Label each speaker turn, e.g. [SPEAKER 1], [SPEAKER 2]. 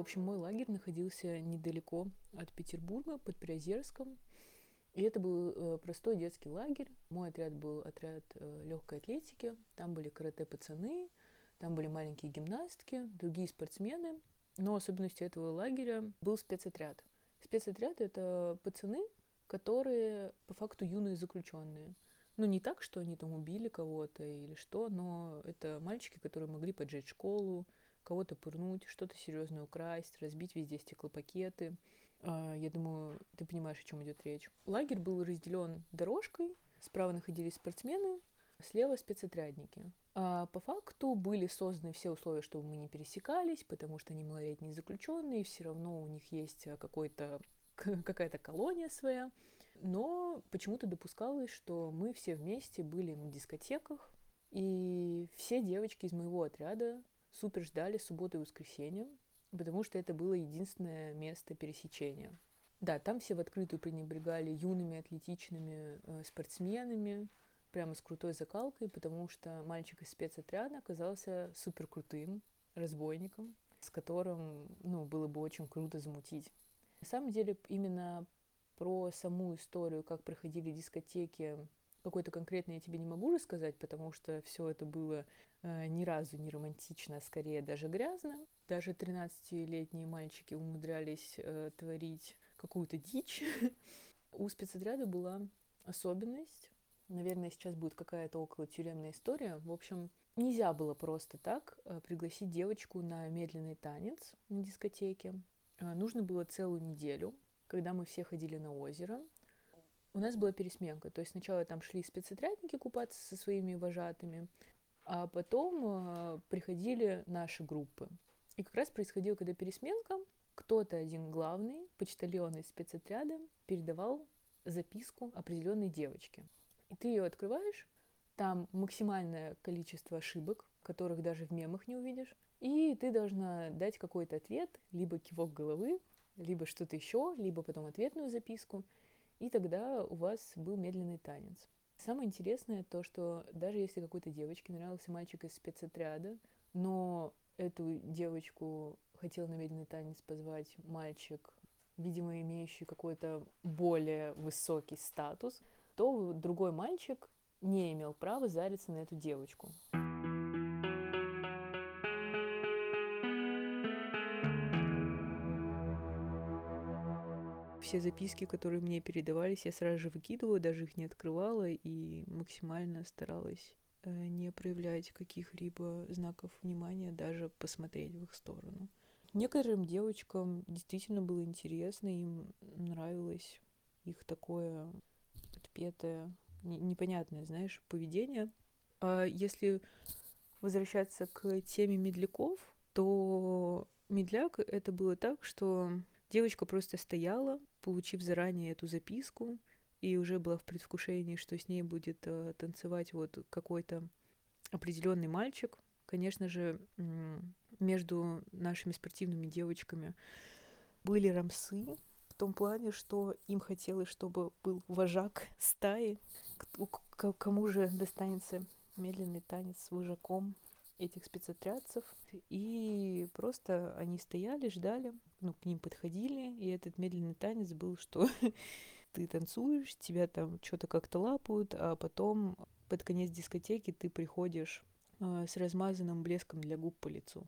[SPEAKER 1] общем, мой лагерь находился недалеко от Петербурга, под Приозерском. И это был э, простой детский лагерь. Мой отряд был отряд э, легкой атлетики. Там были карате-пацаны, там были маленькие гимнастки, другие спортсмены. Но особенностью этого лагеря был спецотряд. Спецотряд — это пацаны, которые по факту юные заключенные. Ну, не так, что они там убили кого-то или что, но это мальчики, которые могли поджечь школу, кого-то пырнуть, что-то серьезное украсть, разбить везде стеклопакеты. А, я думаю, ты понимаешь, о чем идет речь. Лагерь был разделен дорожкой, справа находились спортсмены, слева спецотрядники. А по факту были созданы все условия, чтобы мы не пересекались, потому что они малолетние заключенные, все равно у них есть какой-то какая-то колония своя. Но почему-то допускалось, что мы все вместе были на дискотеках, и все девочки из моего отряда супер ждали субботу и воскресенье, потому что это было единственное место пересечения. Да, там все в открытую пренебрегали юными атлетичными э, спортсменами, прямо с крутой закалкой, потому что мальчик из спецотряда оказался супер крутым разбойником, с которым, ну, было бы очень круто замутить. На самом деле, именно про саму историю, как проходили дискотеки какой-то конкретный я тебе не могу рассказать, потому что все это было э, ни разу не романтично, а скорее даже грязно. Даже 13-летние мальчики умудрялись э, творить какую-то дичь. У спецотряда была особенность. Наверное, сейчас будет какая-то около тюремная история. В общем, нельзя было просто так э, пригласить девочку на медленный танец на дискотеке. Э, нужно было целую неделю, когда мы все ходили на озеро, у нас была пересменка. То есть сначала там шли спецотрядники купаться со своими вожатыми, а потом э, приходили наши группы. И как раз происходило, когда пересменка, кто-то один главный, почтальон из спецотряда, передавал записку определенной девочке. И ты ее открываешь, там максимальное количество ошибок, которых даже в мемах не увидишь, и ты должна дать какой-то ответ, либо кивок головы, либо что-то еще, либо потом ответную записку — и тогда у вас был медленный танец. Самое интересное то, что даже если какой-то девочке нравился мальчик из спецотряда, но эту девочку хотел на медленный танец позвать мальчик, видимо, имеющий какой-то более высокий статус, то другой мальчик не имел права зариться на эту девочку. Все записки, которые мне передавались, я сразу же выкидывала, даже их не открывала и максимально старалась э, не проявлять каких-либо знаков внимания, даже посмотреть в их сторону. Некоторым девочкам действительно было интересно, им нравилось их такое отпетое, непонятное, знаешь, поведение. А если возвращаться к теме медляков, то медляк это было так, что девочка просто стояла, получив заранее эту записку, и уже была в предвкушении, что с ней будет э, танцевать вот какой-то определенный мальчик. Конечно же, между нашими спортивными девочками были рамсы, в том плане, что им хотелось, чтобы был вожак стаи, кому же достанется медленный танец с вожаком этих спецотрядцев. И просто они стояли, ждали, ну, к ним подходили, и этот медленный танец был, что ты танцуешь, тебя там что-то как-то лапают, а потом под конец дискотеки ты приходишь э, с размазанным блеском для губ по лицу.